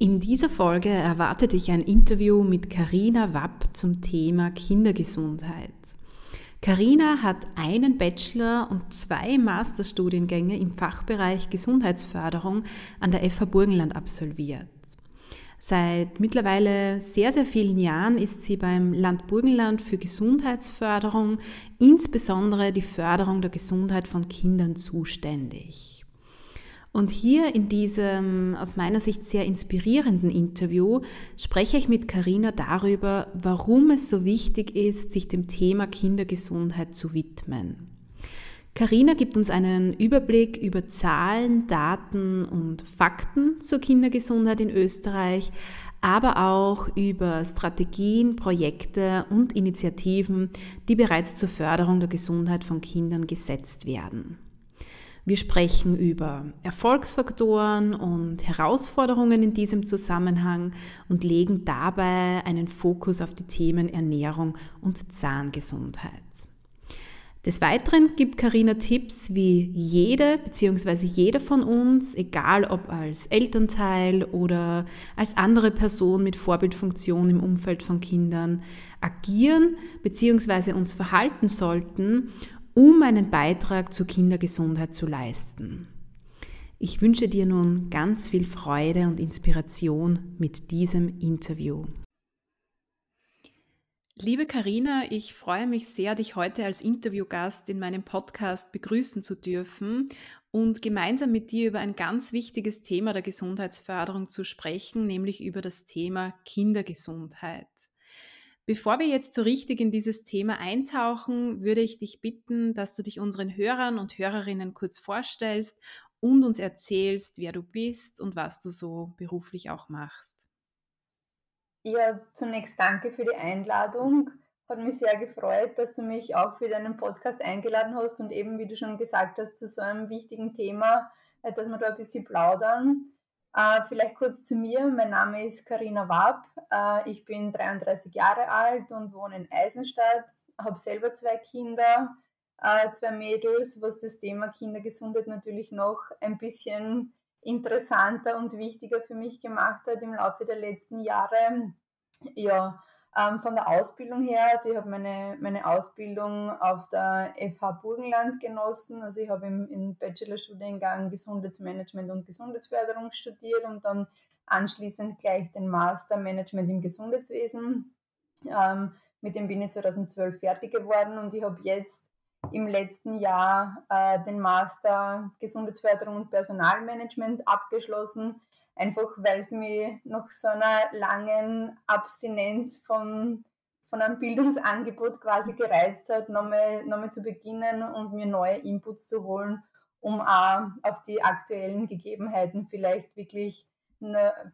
In dieser Folge erwartet dich ein Interview mit Karina Wapp zum Thema Kindergesundheit. Karina hat einen Bachelor und zwei Masterstudiengänge im Fachbereich Gesundheitsförderung an der FH Burgenland absolviert. Seit mittlerweile sehr, sehr vielen Jahren ist sie beim Land Burgenland für Gesundheitsförderung, insbesondere die Förderung der Gesundheit von Kindern zuständig. Und hier in diesem aus meiner Sicht sehr inspirierenden Interview spreche ich mit Karina darüber, warum es so wichtig ist, sich dem Thema Kindergesundheit zu widmen. Karina gibt uns einen Überblick über Zahlen, Daten und Fakten zur Kindergesundheit in Österreich, aber auch über Strategien, Projekte und Initiativen, die bereits zur Förderung der Gesundheit von Kindern gesetzt werden. Wir sprechen über Erfolgsfaktoren und Herausforderungen in diesem Zusammenhang und legen dabei einen Fokus auf die Themen Ernährung und Zahngesundheit. Des Weiteren gibt Karina Tipps, wie jede bzw. jeder von uns, egal ob als Elternteil oder als andere Person mit Vorbildfunktion im Umfeld von Kindern, agieren bzw. uns verhalten sollten, um einen Beitrag zur Kindergesundheit zu leisten. Ich wünsche dir nun ganz viel Freude und Inspiration mit diesem Interview. Liebe Karina, ich freue mich sehr, dich heute als Interviewgast in meinem Podcast begrüßen zu dürfen und gemeinsam mit dir über ein ganz wichtiges Thema der Gesundheitsförderung zu sprechen, nämlich über das Thema Kindergesundheit. Bevor wir jetzt so richtig in dieses Thema eintauchen, würde ich dich bitten, dass du dich unseren Hörern und Hörerinnen kurz vorstellst und uns erzählst, wer du bist und was du so beruflich auch machst. Ja, zunächst danke für die Einladung. Hat mich sehr gefreut, dass du mich auch für deinen Podcast eingeladen hast und eben, wie du schon gesagt hast, zu so einem wichtigen Thema, äh, dass wir da ein bisschen plaudern. Äh, vielleicht kurz zu mir. Mein Name ist Karina Wab. Äh, ich bin 33 Jahre alt und wohne in Eisenstadt. Habe selber zwei Kinder, äh, zwei Mädels, was das Thema Kindergesundheit natürlich noch ein bisschen interessanter und wichtiger für mich gemacht hat im Laufe der letzten Jahre. Ja, ähm, von der Ausbildung her, also ich habe meine, meine Ausbildung auf der FH Burgenland genossen. Also ich habe im, im Bachelorstudiengang Gesundheitsmanagement und Gesundheitsförderung studiert und dann anschließend gleich den Master Management im Gesundheitswesen. Ähm, mit dem bin ich 2012 fertig geworden und ich habe jetzt im letzten Jahr äh, den Master Gesundheitsförderung und Personalmanagement abgeschlossen einfach weil es mich nach so einer langen Abstinenz von, von einem Bildungsangebot quasi gereizt hat, nochmal, nochmal zu beginnen und mir neue Inputs zu holen, um auch auf die aktuellen Gegebenheiten vielleicht wirklich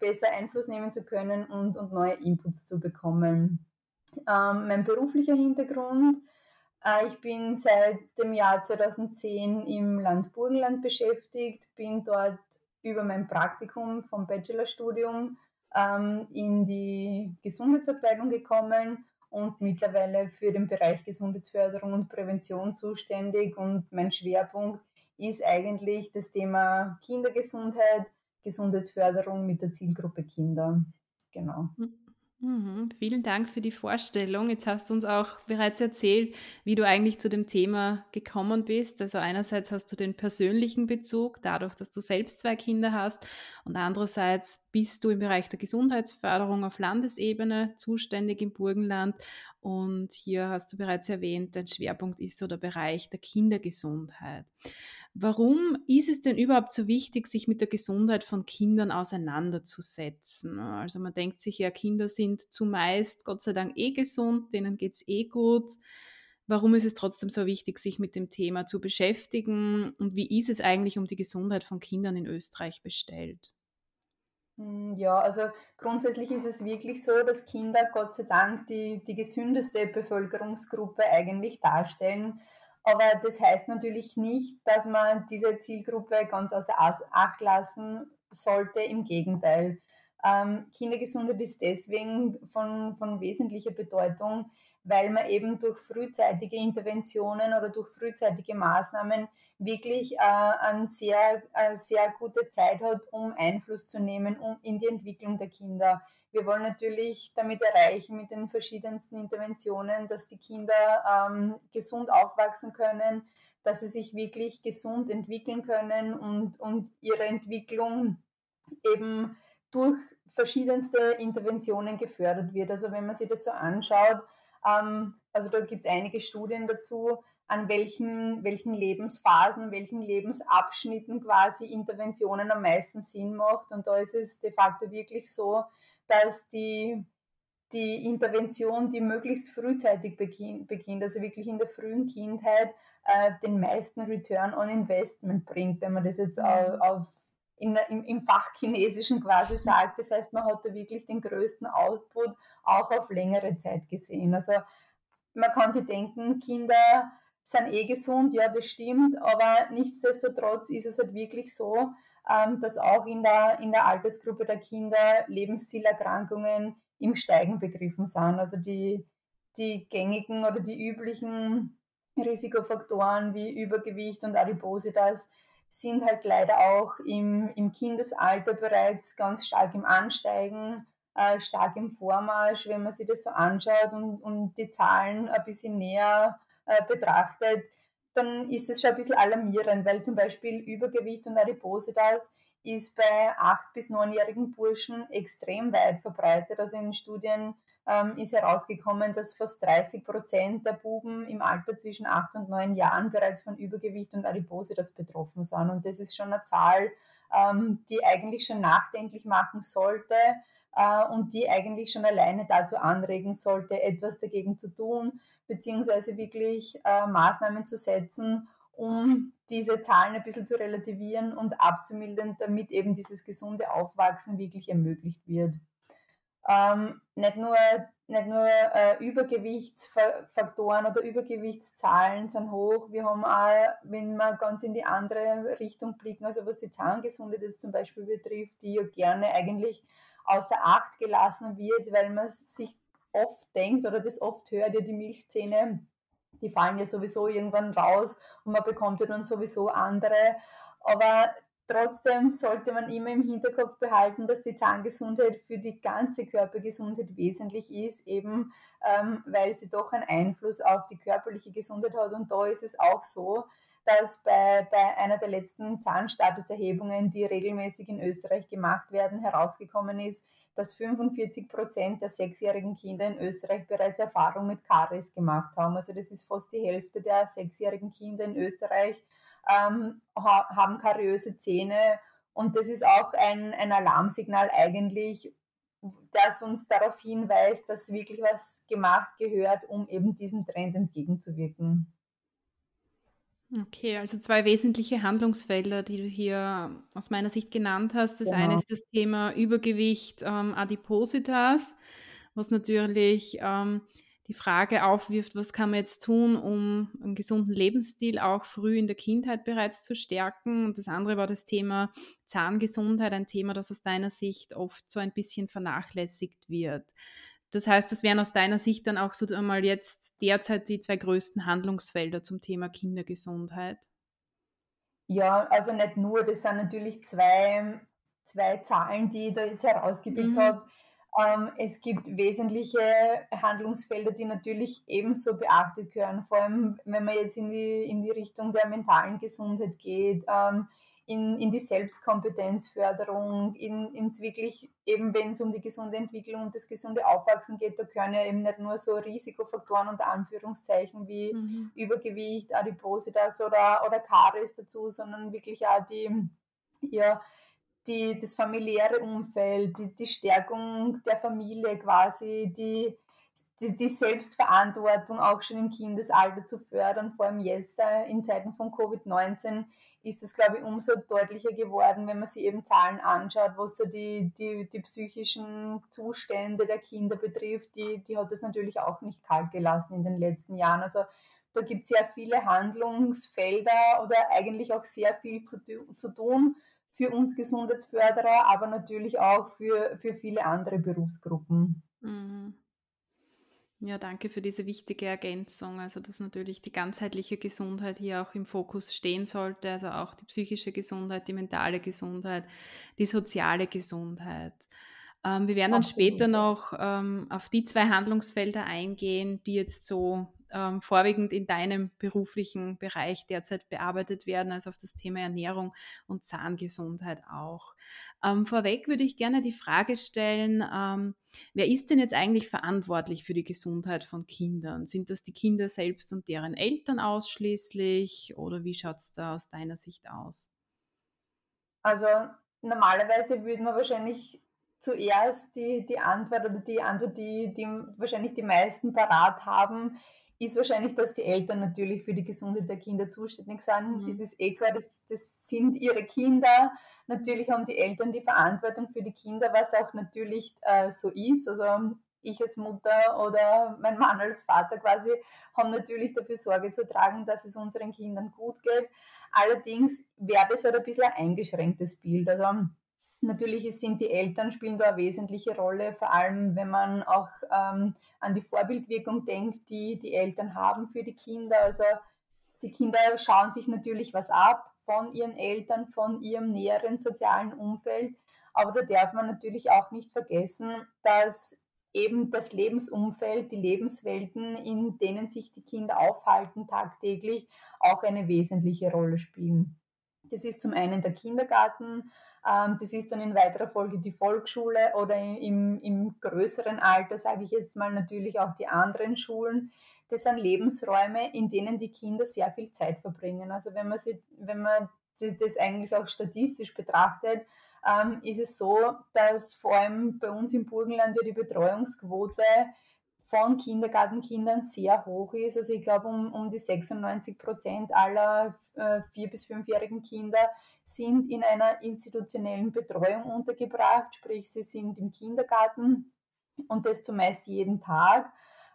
besser Einfluss nehmen zu können und, und neue Inputs zu bekommen. Ähm, mein beruflicher Hintergrund, äh, ich bin seit dem Jahr 2010 im Land Burgenland beschäftigt, bin dort über mein Praktikum vom Bachelorstudium ähm, in die Gesundheitsabteilung gekommen und mittlerweile für den Bereich Gesundheitsförderung und Prävention zuständig. Und mein Schwerpunkt ist eigentlich das Thema Kindergesundheit, Gesundheitsförderung mit der Zielgruppe Kinder. Genau. Mhm, vielen Dank für die Vorstellung. Jetzt hast du uns auch bereits erzählt, wie du eigentlich zu dem Thema gekommen bist. Also einerseits hast du den persönlichen Bezug, dadurch, dass du selbst zwei Kinder hast, und andererseits bist du im Bereich der Gesundheitsförderung auf Landesebene zuständig im Burgenland. Und hier hast du bereits erwähnt, dein Schwerpunkt ist so der Bereich der Kindergesundheit. Warum ist es denn überhaupt so wichtig, sich mit der Gesundheit von Kindern auseinanderzusetzen? Also man denkt sich ja, Kinder sind zumeist Gott sei Dank eh gesund, denen geht es eh gut. Warum ist es trotzdem so wichtig, sich mit dem Thema zu beschäftigen? Und wie ist es eigentlich um die Gesundheit von Kindern in Österreich bestellt? Hm, ja, also grundsätzlich ist es wirklich so, dass Kinder Gott sei Dank die, die gesündeste Bevölkerungsgruppe eigentlich darstellen. Aber das heißt natürlich nicht, dass man diese Zielgruppe ganz außer Acht lassen sollte. Im Gegenteil. Ähm, Kindergesundheit ist deswegen von, von wesentlicher Bedeutung, weil man eben durch frühzeitige Interventionen oder durch frühzeitige Maßnahmen wirklich äh, eine sehr, äh, sehr gute Zeit hat, um Einfluss zu nehmen um, in die Entwicklung der Kinder. Wir wollen natürlich damit erreichen mit den verschiedensten Interventionen, dass die Kinder ähm, gesund aufwachsen können, dass sie sich wirklich gesund entwickeln können und, und ihre Entwicklung eben durch verschiedenste Interventionen gefördert wird. Also wenn man sich das so anschaut, ähm, also da gibt es einige Studien dazu, an welchen, welchen Lebensphasen, welchen Lebensabschnitten quasi Interventionen am meisten Sinn macht. Und da ist es de facto wirklich so, dass die, die Intervention, die möglichst frühzeitig beginnt, also wirklich in der frühen Kindheit, äh, den meisten Return on Investment bringt, wenn man das jetzt auf, auf in, im, im Fachchinesischen quasi sagt. Das heißt, man hat da wirklich den größten Output auch auf längere Zeit gesehen. Also man kann sich denken, Kinder sind eh gesund, ja, das stimmt, aber nichtsdestotrotz ist es halt wirklich so, dass auch in der, in der Altersgruppe der Kinder Lebenszielerkrankungen im Steigen begriffen sind. Also die, die gängigen oder die üblichen Risikofaktoren wie Übergewicht und Adipositas sind halt leider auch im, im Kindesalter bereits ganz stark im Ansteigen, äh, stark im Vormarsch, wenn man sich das so anschaut und, und die Zahlen ein bisschen näher äh, betrachtet, dann ist es schon ein bisschen alarmierend, weil zum Beispiel Übergewicht und Adipositas ist bei 8- bis 9-jährigen Burschen extrem weit verbreitet. Also in Studien ähm, ist herausgekommen, dass fast 30 Prozent der Buben im Alter zwischen 8 und 9 Jahren bereits von Übergewicht und Adipositas betroffen sind. Und das ist schon eine Zahl, ähm, die eigentlich schon nachdenklich machen sollte äh, und die eigentlich schon alleine dazu anregen sollte, etwas dagegen zu tun, beziehungsweise wirklich äh, Maßnahmen zu setzen, um diese Zahlen ein bisschen zu relativieren und abzumildern, damit eben dieses gesunde Aufwachsen wirklich ermöglicht wird. Ähm, nicht nur, nicht nur äh, Übergewichtsfaktoren oder Übergewichtszahlen sind hoch, wir haben auch, wenn wir ganz in die andere Richtung blicken, also was die Zahngesundheit jetzt zum Beispiel betrifft, die ja gerne eigentlich außer Acht gelassen wird, weil man sich oft denkt oder das oft hört, ja die Milchzähne, die fallen ja sowieso irgendwann raus und man bekommt ja dann sowieso andere. Aber trotzdem sollte man immer im Hinterkopf behalten, dass die Zahngesundheit für die ganze Körpergesundheit wesentlich ist, eben ähm, weil sie doch einen Einfluss auf die körperliche Gesundheit hat. Und da ist es auch so, dass bei, bei einer der letzten Zahnstatuserhebungen, die regelmäßig in Österreich gemacht werden, herausgekommen ist, dass 45 Prozent der sechsjährigen Kinder in Österreich bereits Erfahrung mit Karies gemacht haben. Also das ist fast die Hälfte der sechsjährigen Kinder in Österreich ähm, haben kariöse Zähne. Und das ist auch ein, ein Alarmsignal eigentlich, das uns darauf hinweist, dass wirklich was gemacht gehört, um eben diesem Trend entgegenzuwirken. Okay, also zwei wesentliche Handlungsfelder, die du hier aus meiner Sicht genannt hast. Das genau. eine ist das Thema Übergewicht, ähm, Adipositas, was natürlich ähm, die Frage aufwirft, was kann man jetzt tun, um einen gesunden Lebensstil auch früh in der Kindheit bereits zu stärken. Und das andere war das Thema Zahngesundheit, ein Thema, das aus deiner Sicht oft so ein bisschen vernachlässigt wird. Das heißt, das wären aus deiner Sicht dann auch so einmal jetzt derzeit die zwei größten Handlungsfelder zum Thema Kindergesundheit. Ja, also nicht nur, das sind natürlich zwei, zwei Zahlen, die ich da jetzt herausgepickt mhm. habe. Ähm, es gibt wesentliche Handlungsfelder, die natürlich ebenso beachtet gehören, vor allem wenn man jetzt in die, in die Richtung der mentalen Gesundheit geht, ähm, in, in die Selbstkompetenzförderung, in, ins wirklich, eben wenn es um die gesunde Entwicklung und das gesunde Aufwachsen geht, da gehören ja eben nicht nur so Risikofaktoren unter Anführungszeichen wie mhm. Übergewicht, Adipositas oder, oder Karies dazu, sondern wirklich auch die, ja, die, das familiäre Umfeld, die, die Stärkung der Familie quasi, die, die, die, Selbstverantwortung auch schon im Kindesalter zu fördern, vor allem jetzt äh, in Zeiten von Covid-19 ist es, glaube ich, umso deutlicher geworden, wenn man sich eben Zahlen anschaut, was so die, die, die psychischen Zustände der Kinder betrifft. Die, die hat es natürlich auch nicht kalt gelassen in den letzten Jahren. Also da gibt es sehr viele Handlungsfelder oder eigentlich auch sehr viel zu, zu tun für uns Gesundheitsförderer, aber natürlich auch für, für viele andere Berufsgruppen. Mhm. Ja, danke für diese wichtige Ergänzung. Also, dass natürlich die ganzheitliche Gesundheit hier auch im Fokus stehen sollte, also auch die psychische Gesundheit, die mentale Gesundheit, die soziale Gesundheit. Ähm, wir werden dann Absolut. später noch ähm, auf die zwei Handlungsfelder eingehen, die jetzt so ähm, vorwiegend in deinem beruflichen Bereich derzeit bearbeitet werden, also auf das Thema Ernährung und Zahngesundheit auch. Ähm, vorweg würde ich gerne die Frage stellen, ähm, wer ist denn jetzt eigentlich verantwortlich für die Gesundheit von Kindern? Sind das die Kinder selbst und deren Eltern ausschließlich oder wie schaut es da aus deiner Sicht aus? Also normalerweise würde man wahrscheinlich zuerst die, die Antwort oder die Antwort, die, die wahrscheinlich die meisten parat haben, ist wahrscheinlich, dass die Eltern natürlich für die Gesundheit der Kinder zuständig sind. Mhm. Es ist eh klar, das, das sind ihre Kinder. Natürlich haben die Eltern die Verantwortung für die Kinder, was auch natürlich äh, so ist. Also ich als Mutter oder mein Mann als Vater quasi haben natürlich dafür Sorge zu tragen, dass es unseren Kindern gut geht. Allerdings wäre das halt ein bisschen ein eingeschränktes Bild. Also Natürlich sind die Eltern spielen da eine wesentliche Rolle, vor allem wenn man auch ähm, an die Vorbildwirkung denkt, die die Eltern haben für die Kinder. Also die Kinder schauen sich natürlich was ab von ihren Eltern, von ihrem näheren sozialen Umfeld. Aber da darf man natürlich auch nicht vergessen, dass eben das Lebensumfeld, die Lebenswelten, in denen sich die Kinder aufhalten tagtäglich, auch eine wesentliche Rolle spielen. Das ist zum einen der Kindergarten, ähm, das ist dann in weiterer Folge die Volksschule oder im, im größeren Alter, sage ich jetzt mal, natürlich auch die anderen Schulen. Das sind Lebensräume, in denen die Kinder sehr viel Zeit verbringen. Also wenn man, sie, wenn man das eigentlich auch statistisch betrachtet, ähm, ist es so, dass vor allem bei uns im Burgenland ja die Betreuungsquote von Kindergartenkindern sehr hoch ist. Also ich glaube, um, um die 96 Prozent aller äh, vier- bis fünfjährigen Kinder sind in einer institutionellen Betreuung untergebracht, sprich sie sind im Kindergarten und das zumeist jeden Tag.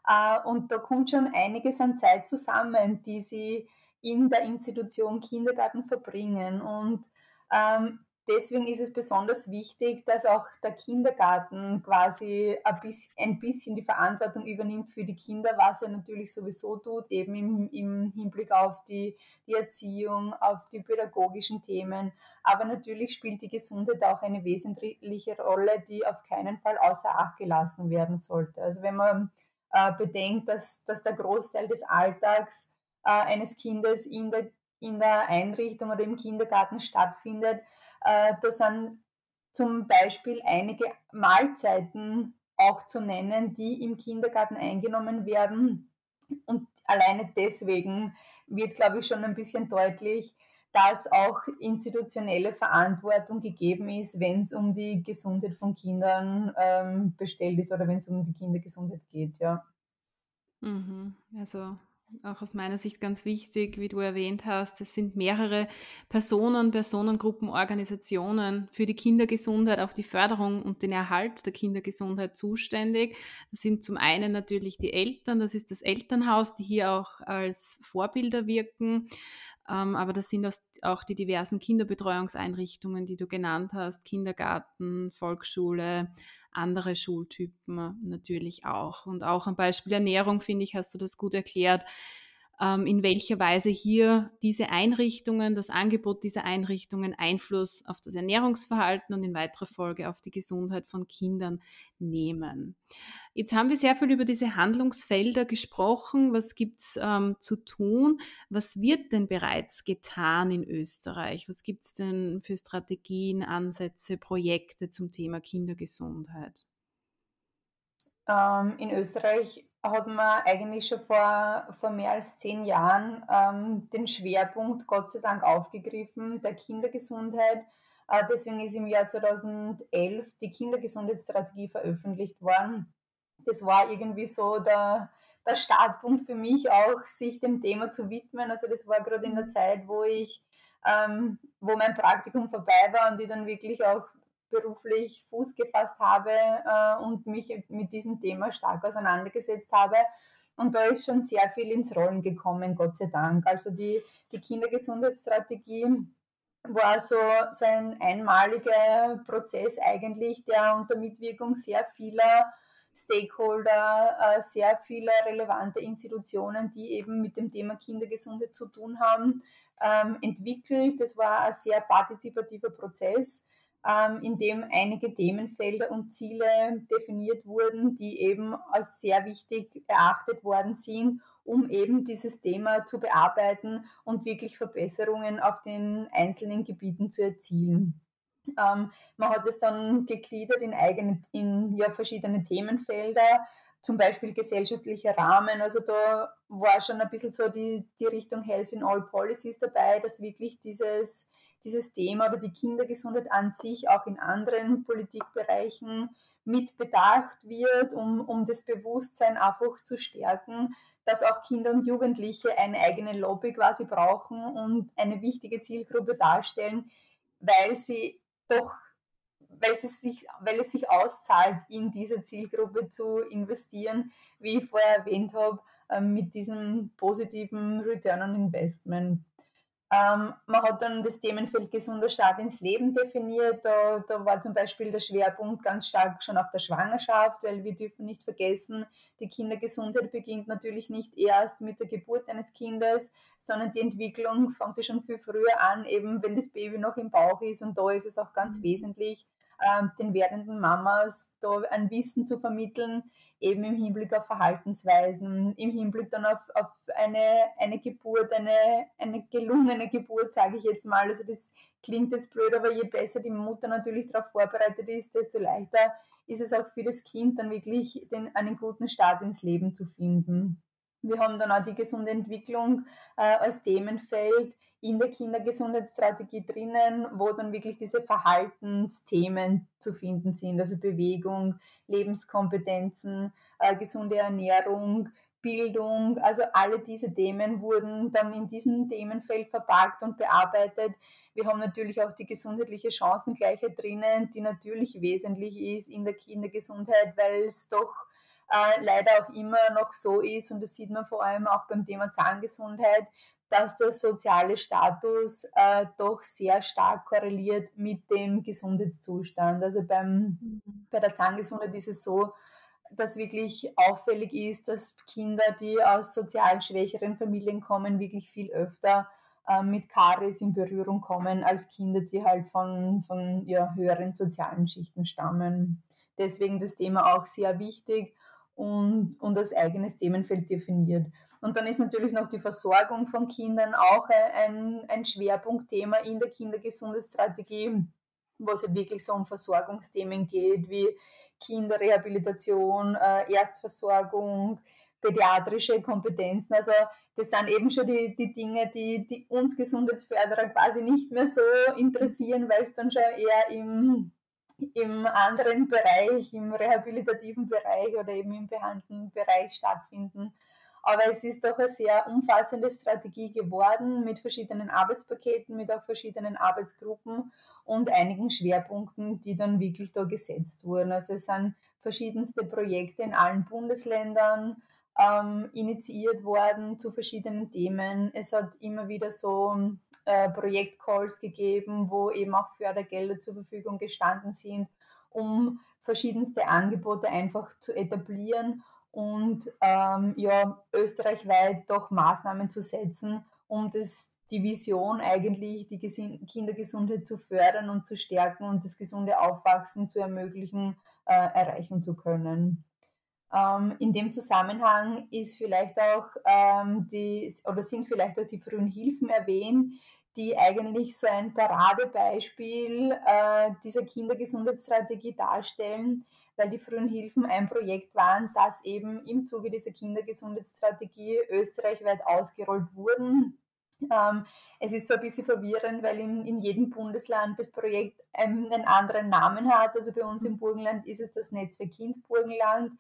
Äh, und da kommt schon einiges an Zeit zusammen, die sie in der Institution Kindergarten verbringen. Und ähm, deswegen ist es besonders wichtig, dass auch der Kindergarten quasi ein bisschen, die Verantwortung übernimmt für die Kinder, was er natürlich sowieso tut, eben im, im Hinblick auf die, die Erziehung, auf die pädagogischen Themen. Aber natürlich spielt die Gesundheit auch eine wesentliche Rolle, die auf keinen Fall außer Acht gelassen werden sollte. Also wenn man äh, bedenkt, dass, dass der Großteil des Alltags äh, eines Kindes in der, in der Einrichtung oder im Kindergarten stattfindet, äh, da sind zum Beispiel einige Mahlzeiten auch zu nennen, die im Kindergarten eingenommen werden. Und alleine deswegen wird, glaube ich, schon ein bisschen deutlich, dass auch institutionelle Verantwortung gegeben ist, wenn es um die Gesundheit von Kindern ähm, bestellt ist oder wenn es um die Kindergesundheit geht, ja. Mhm. Also auch aus meiner Sicht ganz wichtig, wie du erwähnt hast. Es sind mehrere Personen, Personengruppen, Organisationen für die Kindergesundheit, auch die Förderung und den Erhalt der Kindergesundheit zuständig. Das sind zum einen natürlich die Eltern, das ist das Elternhaus, die hier auch als Vorbilder wirken. Ähm, aber das sind auch die diversen Kinderbetreuungseinrichtungen, die du genannt hast, Kindergarten, Volksschule, andere Schultypen natürlich auch. Und auch am Beispiel Ernährung, finde ich, hast du das gut erklärt. Ähm, in welcher Weise hier diese Einrichtungen, das Angebot dieser Einrichtungen Einfluss auf das Ernährungsverhalten und in weiterer Folge auf die Gesundheit von Kindern nehmen. Jetzt haben wir sehr viel über diese Handlungsfelder gesprochen. Was gibt es ähm, zu tun? Was wird denn bereits getan in Österreich? Was gibt es denn für Strategien, Ansätze, Projekte zum Thema Kindergesundheit? Ähm, in Österreich hat man eigentlich schon vor, vor mehr als zehn Jahren ähm, den Schwerpunkt Gott sei Dank aufgegriffen der Kindergesundheit. Äh, deswegen ist im Jahr 2011 die Kindergesundheitsstrategie veröffentlicht worden. Das war irgendwie so der, der Startpunkt für mich auch, sich dem Thema zu widmen. Also das war gerade in der Zeit, wo ich, ähm, wo mein Praktikum vorbei war und ich dann wirklich auch beruflich Fuß gefasst habe äh, und mich mit diesem Thema stark auseinandergesetzt habe. Und da ist schon sehr viel ins Rollen gekommen, Gott sei Dank. Also die, die Kindergesundheitsstrategie war so, so ein einmaliger Prozess eigentlich, der unter Mitwirkung sehr vieler Stakeholder, äh, sehr vieler relevanter Institutionen, die eben mit dem Thema Kindergesundheit zu tun haben, ähm, entwickelt. Das war ein sehr partizipativer Prozess ähm, in dem einige Themenfelder und Ziele definiert wurden, die eben als sehr wichtig erachtet worden sind, um eben dieses Thema zu bearbeiten und wirklich Verbesserungen auf den einzelnen Gebieten zu erzielen. Ähm, man hat es dann gegliedert in, eigene, in ja, verschiedene Themenfelder, zum Beispiel gesellschaftlicher Rahmen. Also da war schon ein bisschen so die, die Richtung Health in All Policies dabei, dass wirklich dieses dieses Thema oder die Kindergesundheit an sich auch in anderen Politikbereichen mit bedacht wird, um, um das Bewusstsein einfach zu stärken, dass auch Kinder und Jugendliche eine eigene Lobby quasi brauchen und eine wichtige Zielgruppe darstellen, weil sie doch, weil, sie sich, weil es sich auszahlt, in diese Zielgruppe zu investieren, wie ich vorher erwähnt habe, ähm, mit diesem positiven Return on Investment. Ähm, man hat dann das Themenfeld gesunder Start ins Leben definiert. Da, da war zum Beispiel der Schwerpunkt ganz stark schon auf der Schwangerschaft, weil wir dürfen nicht vergessen, die Kindergesundheit beginnt natürlich nicht erst mit der Geburt eines Kindes, sondern die Entwicklung fängt ja schon viel früher an, eben wenn das Baby noch im Bauch ist. Und da ist es auch ganz mhm. wesentlich, ähm, den werdenden Mamas da ein Wissen zu vermitteln, eben im Hinblick auf Verhaltensweisen, im Hinblick dann auf, auf eine, eine Geburt, eine, eine gelungene Geburt, sage ich jetzt mal. Also das klingt jetzt blöd, aber je besser die Mutter natürlich darauf vorbereitet ist, desto leichter ist es auch für das Kind dann wirklich den, einen guten Start ins Leben zu finden. Wir haben dann auch die gesunde Entwicklung äh, als Themenfeld in der Kindergesundheitsstrategie drinnen, wo dann wirklich diese Verhaltensthemen zu finden sind, also Bewegung, Lebenskompetenzen, äh, gesunde Ernährung, Bildung, also alle diese Themen wurden dann in diesem Themenfeld verpackt und bearbeitet. Wir haben natürlich auch die gesundheitliche Chancengleichheit drinnen, die natürlich wesentlich ist in der Kindergesundheit, weil es doch äh, leider auch immer noch so ist, und das sieht man vor allem auch beim Thema Zahngesundheit, dass der soziale Status äh, doch sehr stark korreliert mit dem Gesundheitszustand. Also beim, mhm. bei der Zahngesundheit ist es so, dass wirklich auffällig ist, dass Kinder, die aus sozial schwächeren Familien kommen, wirklich viel öfter äh, mit Karies in Berührung kommen als Kinder, die halt von, von ja, höheren sozialen Schichten stammen. Deswegen das Thema auch sehr wichtig und, und als eigenes Themenfeld definiert. Und dann ist natürlich noch die Versorgung von Kindern auch ein, ein Schwerpunktthema in der Kindergesundheitsstrategie, wo es halt wirklich so um Versorgungsthemen geht, wie Kinderrehabilitation, äh, Erstversorgung, pädiatrische Kompetenzen. Also das sind eben schon die, die Dinge, die, die uns Gesundheitsförderer quasi nicht mehr so interessieren, weil es dann schon eher im, im anderen Bereich, im rehabilitativen Bereich oder eben im behandelnden Bereich stattfinden. Aber es ist doch eine sehr umfassende Strategie geworden mit verschiedenen Arbeitspaketen, mit auch verschiedenen Arbeitsgruppen und einigen Schwerpunkten, die dann wirklich da gesetzt wurden. Also es sind verschiedenste Projekte in allen Bundesländern ähm, initiiert worden zu verschiedenen Themen. Es hat immer wieder so äh, Projektcalls gegeben, wo eben auch Fördergelder zur Verfügung gestanden sind, um verschiedenste Angebote einfach zu etablieren und ähm, ja, österreichweit doch Maßnahmen zu setzen, um das, die Vision eigentlich, die Kindergesundheit zu fördern und zu stärken und das gesunde Aufwachsen zu ermöglichen, äh, erreichen zu können. Ähm, in dem Zusammenhang ist vielleicht auch ähm, die oder sind vielleicht auch die frühen Hilfen erwähnt, die eigentlich so ein Paradebeispiel äh, dieser Kindergesundheitsstrategie darstellen, weil die frühen Hilfen ein Projekt waren, das eben im Zuge dieser Kindergesundheitsstrategie österreichweit ausgerollt wurden. Ähm, es ist so ein bisschen verwirrend, weil in, in jedem Bundesland das Projekt einen, anderen Namen hat. Also bei uns im Burgenland ist es das Netzwerk Kind Burgenland.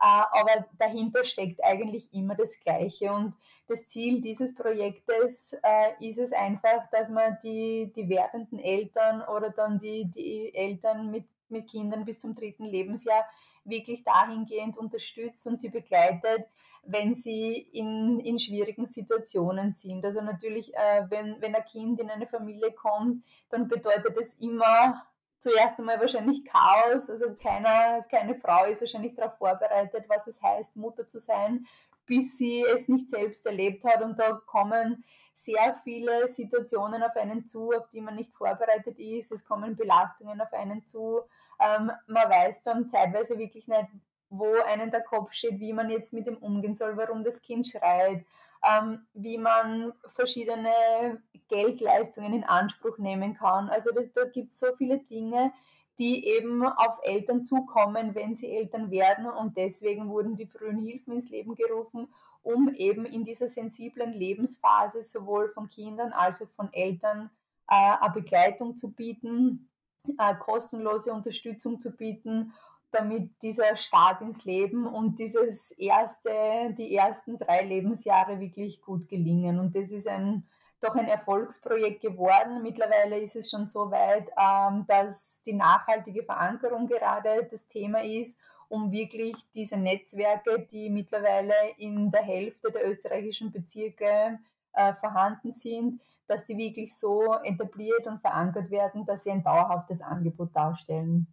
Äh, aber dahinter steckt eigentlich immer das Gleiche. Und das Ziel dieses Projektes äh, ist es einfach, dass man die, die werdenden Eltern oder dann die, die Eltern mit, mit Kindern bis zum dritten Lebensjahr wirklich dahingehend unterstützt und sie begleitet, wenn sie in, in schwierigen Situationen sind. Also natürlich, äh, wenn, wenn ein Kind in eine Familie kommt, dann bedeutet es immer zuerst einmal wahrscheinlich Chaos. Also keiner, keine Frau ist wahrscheinlich darauf vorbereitet, was es heißt, Mutter zu sein, bis sie es nicht selbst erlebt hat. Und da kommen sehr viele Situationen auf einen zu, auf die man nicht vorbereitet ist. Es kommen Belastungen auf einen zu. Ähm, man weiß dann zeitweise wirklich nicht, wo einen der Kopf steht, wie man jetzt mit dem umgehen soll, warum das Kind schreit, ähm, wie man verschiedene Geldleistungen in Anspruch nehmen kann. Also das, da gibt es so viele Dinge, die eben auf Eltern zukommen, wenn sie Eltern werden. Und deswegen wurden die frühen Hilfen ins Leben gerufen, um eben in dieser sensiblen Lebensphase sowohl von Kindern als auch von Eltern äh, eine Begleitung zu bieten, äh, kostenlose Unterstützung zu bieten damit dieser Start ins Leben und dieses erste, die ersten drei Lebensjahre wirklich gut gelingen. Und das ist ein doch ein Erfolgsprojekt geworden. Mittlerweile ist es schon so weit, ähm, dass die nachhaltige Verankerung gerade das Thema ist, um wirklich diese Netzwerke, die mittlerweile in der Hälfte der österreichischen Bezirke äh, vorhanden sind, dass die wirklich so etabliert und verankert werden, dass sie ein dauerhaftes Angebot darstellen.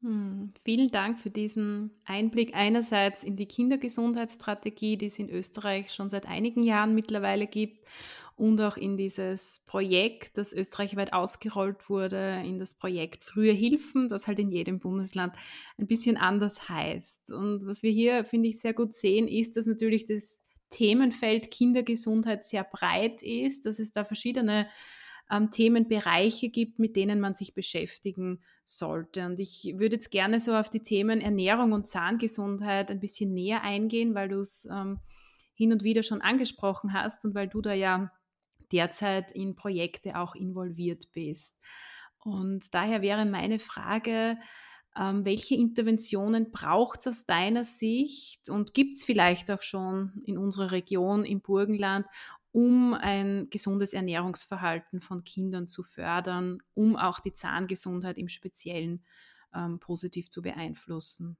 Hm, vielen Dank für diesen Einblick einerseits in die Kindergesundheitsstrategie, die es in Österreich schon seit einigen Jahren mittlerweile gibt und auch in dieses Projekt, das österreichweit ausgerollt wurde, in das Projekt Frühe Hilfen, das halt in jedem Bundesland ein bisschen anders heißt. Und was wir hier, finde ich, sehr gut sehen, ist, dass natürlich das Themenfeld Kindergesundheit sehr breit ist, dass es da verschiedene ähm, Themenbereiche gibt, mit denen man sich beschäftigen sollte. Und ich würde jetzt gerne so auf die Themen Ernährung und Zahngesundheit ein bisschen näher eingehen, weil du es ähm, hin und wieder schon angesprochen hast und weil du da ja derzeit in Projekte auch involviert bist. Und daher wäre meine Frage, ähm, welche Interventionen braucht es aus deiner Sicht und gibt es vielleicht auch schon in unserer Region im Burgenland, um ein gesundes Ernährungsverhalten von Kindern zu fördern, um auch die Zahngesundheit im Speziellen ähm, positiv zu beeinflussen.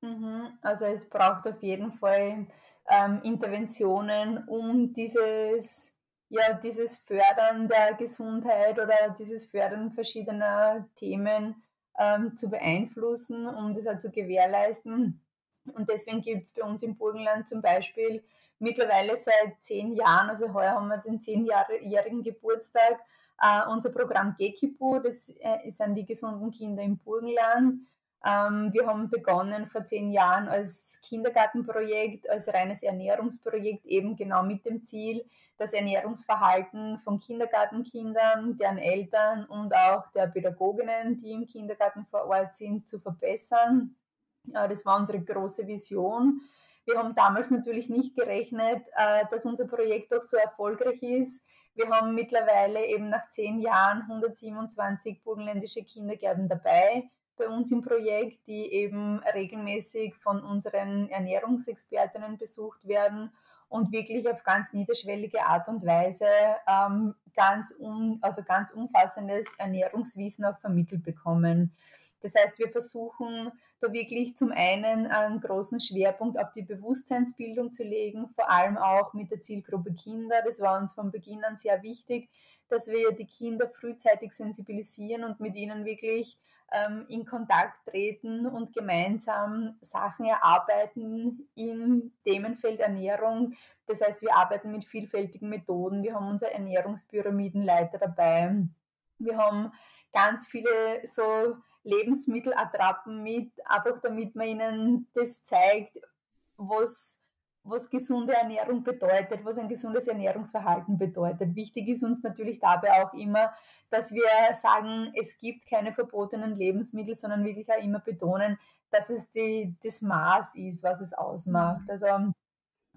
Mhm. Also es braucht auf jeden Fall ähm, Interventionen, um dieses, ja, dieses Fördern der Gesundheit oder dieses Fördern verschiedener Themen ähm, zu beeinflussen, um das halt zu gewährleisten. Und deswegen gibt es bei uns im Burgenland zum Beispiel mittlerweile seit zehn Jahren, also heuer haben wir den zehnjährigen Geburtstag, äh, unser Programm Gekipu, das äh, sind die gesunden Kinder im Burgenland. Ähm, wir haben begonnen vor zehn Jahren als Kindergartenprojekt, als reines Ernährungsprojekt, eben genau mit dem Ziel, das Ernährungsverhalten von Kindergartenkindern, deren Eltern und auch der Pädagoginnen, die im Kindergarten vor Ort sind, zu verbessern. Ja, das war unsere große Vision. Wir haben damals natürlich nicht gerechnet, äh, dass unser Projekt auch so erfolgreich ist. Wir haben mittlerweile eben nach zehn Jahren 127 burgenländische Kindergärten dabei bei uns im Projekt, die eben regelmäßig von unseren Ernährungsexpertinnen besucht werden und wirklich auf ganz niederschwellige Art und Weise ähm, ganz, um, also ganz umfassendes Ernährungswissen auch vermittelt bekommen. Das heißt, wir versuchen da wirklich zum einen einen großen Schwerpunkt auf die Bewusstseinsbildung zu legen, vor allem auch mit der Zielgruppe Kinder. Das war uns von Beginn an sehr wichtig, dass wir die Kinder frühzeitig sensibilisieren und mit ihnen wirklich ähm, in Kontakt treten und gemeinsam Sachen erarbeiten im Themenfeld Ernährung. Das heißt, wir arbeiten mit vielfältigen Methoden. Wir haben unser Ernährungspyramidenleiter dabei. Wir haben ganz viele so Lebensmittelattrappen mit, einfach damit man ihnen das zeigt, was was gesunde Ernährung bedeutet, was ein gesundes Ernährungsverhalten bedeutet. Wichtig ist uns natürlich dabei auch immer, dass wir sagen, es gibt keine verbotenen Lebensmittel, sondern wirklich auch immer betonen, dass es die, das Maß ist, was es ausmacht. Mhm. Also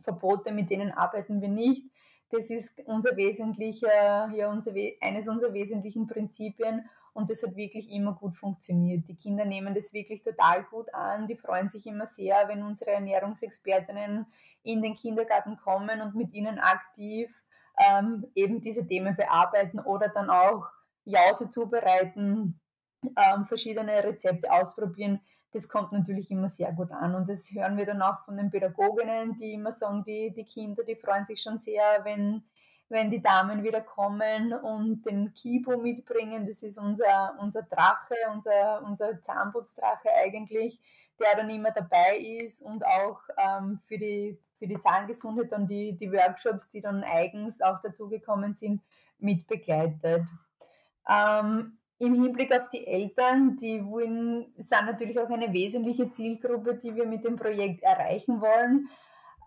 Verbote, mit denen arbeiten wir nicht. Das ist unser wesentlicher, ja, unser, eines unserer wesentlichen Prinzipien und das hat wirklich immer gut funktioniert. Die Kinder nehmen das wirklich total gut an. Die freuen sich immer sehr, wenn unsere Ernährungsexpertinnen in den Kindergarten kommen und mit ihnen aktiv ähm, eben diese Themen bearbeiten oder dann auch Jause zubereiten, ähm, verschiedene Rezepte ausprobieren. Das kommt natürlich immer sehr gut an. Und das hören wir dann auch von den Pädagoginnen, die immer sagen, die, die Kinder, die freuen sich schon sehr, wenn wenn die Damen wieder kommen und den Kibo mitbringen. Das ist unser, unser Drache, unser, unser Zahnputzdrache eigentlich, der dann immer dabei ist und auch ähm, für, die, für die Zahngesundheit dann die, die Workshops, die dann eigens auch dazugekommen sind, mit begleitet. Ähm, Im Hinblick auf die Eltern, die sind natürlich auch eine wesentliche Zielgruppe, die wir mit dem Projekt erreichen wollen.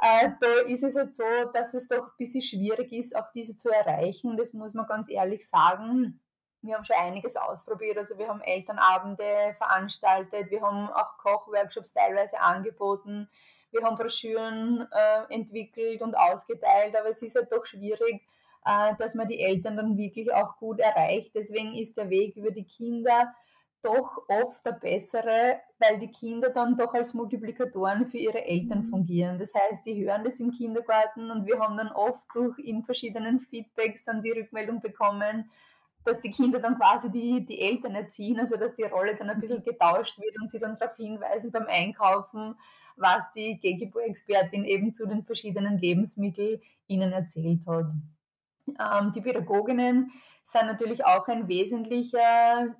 Äh, da ist es halt so, dass es doch ein bisschen schwierig ist, auch diese zu erreichen. Das muss man ganz ehrlich sagen. Wir haben schon einiges ausprobiert. Also wir haben Elternabende veranstaltet, wir haben auch Kochworkshops teilweise angeboten, wir haben Broschüren äh, entwickelt und ausgeteilt, aber es ist halt doch schwierig, äh, dass man die Eltern dann wirklich auch gut erreicht. Deswegen ist der Weg über die Kinder doch oft der bessere, weil die Kinder dann doch als Multiplikatoren für ihre Eltern mhm. fungieren. Das heißt, die hören das im Kindergarten und wir haben dann oft durch in verschiedenen Feedbacks dann die Rückmeldung bekommen, dass die Kinder dann quasi die, die Eltern erziehen, also dass die Rolle dann ein bisschen getauscht wird und sie dann darauf hinweisen beim Einkaufen, was die Gegebo-Expertin eben zu den verschiedenen Lebensmitteln ihnen erzählt hat. Ähm, die Pädagoginnen sind natürlich auch ein wesentlicher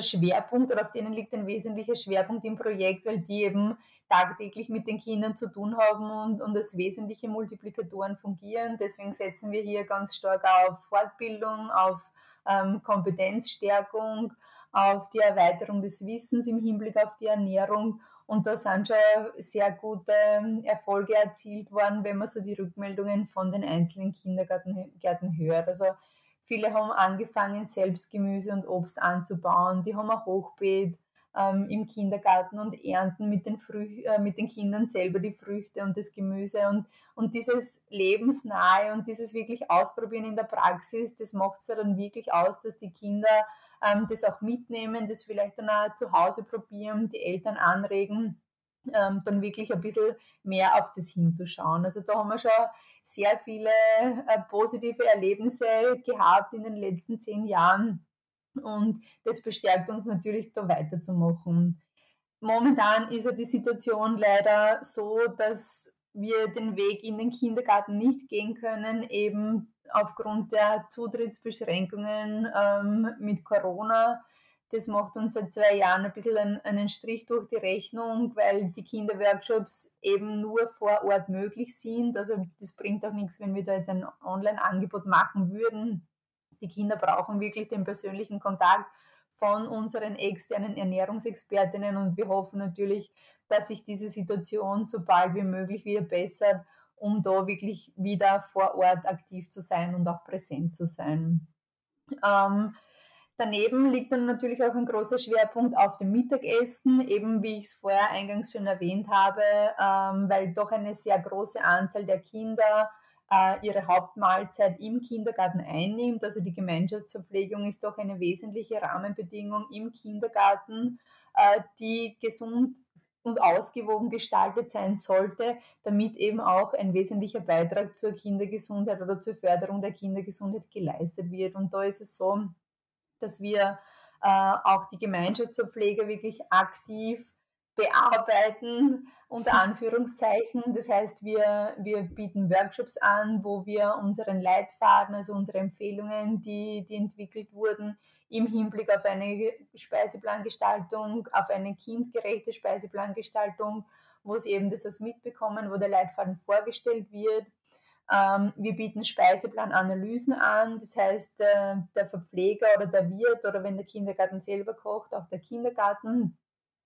Schwerpunkt oder auf denen liegt ein wesentlicher Schwerpunkt im Projekt, weil die eben tagtäglich mit den Kindern zu tun haben und, und als wesentliche Multiplikatoren fungieren. Deswegen setzen wir hier ganz stark auf Fortbildung, auf ähm, Kompetenzstärkung, auf die Erweiterung des Wissens im Hinblick auf die Ernährung. Und da sind schon sehr gute ähm, Erfolge erzielt worden, wenn man so die Rückmeldungen von den einzelnen Kindergärten hört. Also Viele haben angefangen, selbst Gemüse und Obst anzubauen. Die haben ein Hochbeet ähm, im Kindergarten und ernten mit den, Früch äh, mit den Kindern selber die Früchte und das Gemüse. Und, und dieses lebensnahe und dieses wirklich Ausprobieren in der Praxis, das macht es ja dann wirklich aus, dass die Kinder ähm, das auch mitnehmen, das vielleicht dann auch zu Hause probieren, die Eltern anregen ähm, dann wirklich ein bisschen mehr auf das hinzuschauen. Also da haben wir schon sehr viele äh, positive Erlebnisse gehabt in den letzten zehn Jahren und das bestärkt uns natürlich, da weiterzumachen. Momentan ist ja die Situation leider so, dass wir den Weg in den Kindergarten nicht gehen können, eben aufgrund der Zutrittsbeschränkungen ähm, mit Corona das macht uns seit zwei Jahren ein bisschen einen, einen Strich durch die Rechnung, weil die Kinderworkshops eben nur vor Ort möglich sind. Also das bringt auch nichts, wenn wir da jetzt ein Online-Angebot machen würden. Die Kinder brauchen wirklich den persönlichen Kontakt von unseren externen Ernährungsexpertinnen und wir hoffen natürlich, dass sich diese Situation so bald wie möglich wieder bessert, um da wirklich wieder vor Ort aktiv zu sein und auch präsent zu sein. Ähm, Daneben liegt dann natürlich auch ein großer Schwerpunkt auf dem Mittagessen, eben wie ich es vorher eingangs schon erwähnt habe, ähm, weil doch eine sehr große Anzahl der Kinder äh, ihre Hauptmahlzeit im Kindergarten einnimmt. Also die Gemeinschaftsverpflegung ist doch eine wesentliche Rahmenbedingung im Kindergarten, äh, die gesund und ausgewogen gestaltet sein sollte, damit eben auch ein wesentlicher Beitrag zur Kindergesundheit oder zur Förderung der Kindergesundheit geleistet wird. Und da ist es so, dass wir äh, auch die Gemeinschaftspflege wirklich aktiv bearbeiten, unter Anführungszeichen. Das heißt, wir, wir bieten Workshops an, wo wir unseren Leitfaden, also unsere Empfehlungen, die, die entwickelt wurden, im Hinblick auf eine Speiseplangestaltung, auf eine kindgerechte Speiseplangestaltung, wo sie eben das was mitbekommen, wo der Leitfaden vorgestellt wird. Ähm, wir bieten Speiseplananalysen an, das heißt, äh, der Verpfleger oder der Wirt oder wenn der Kindergarten selber kocht, auch der Kindergarten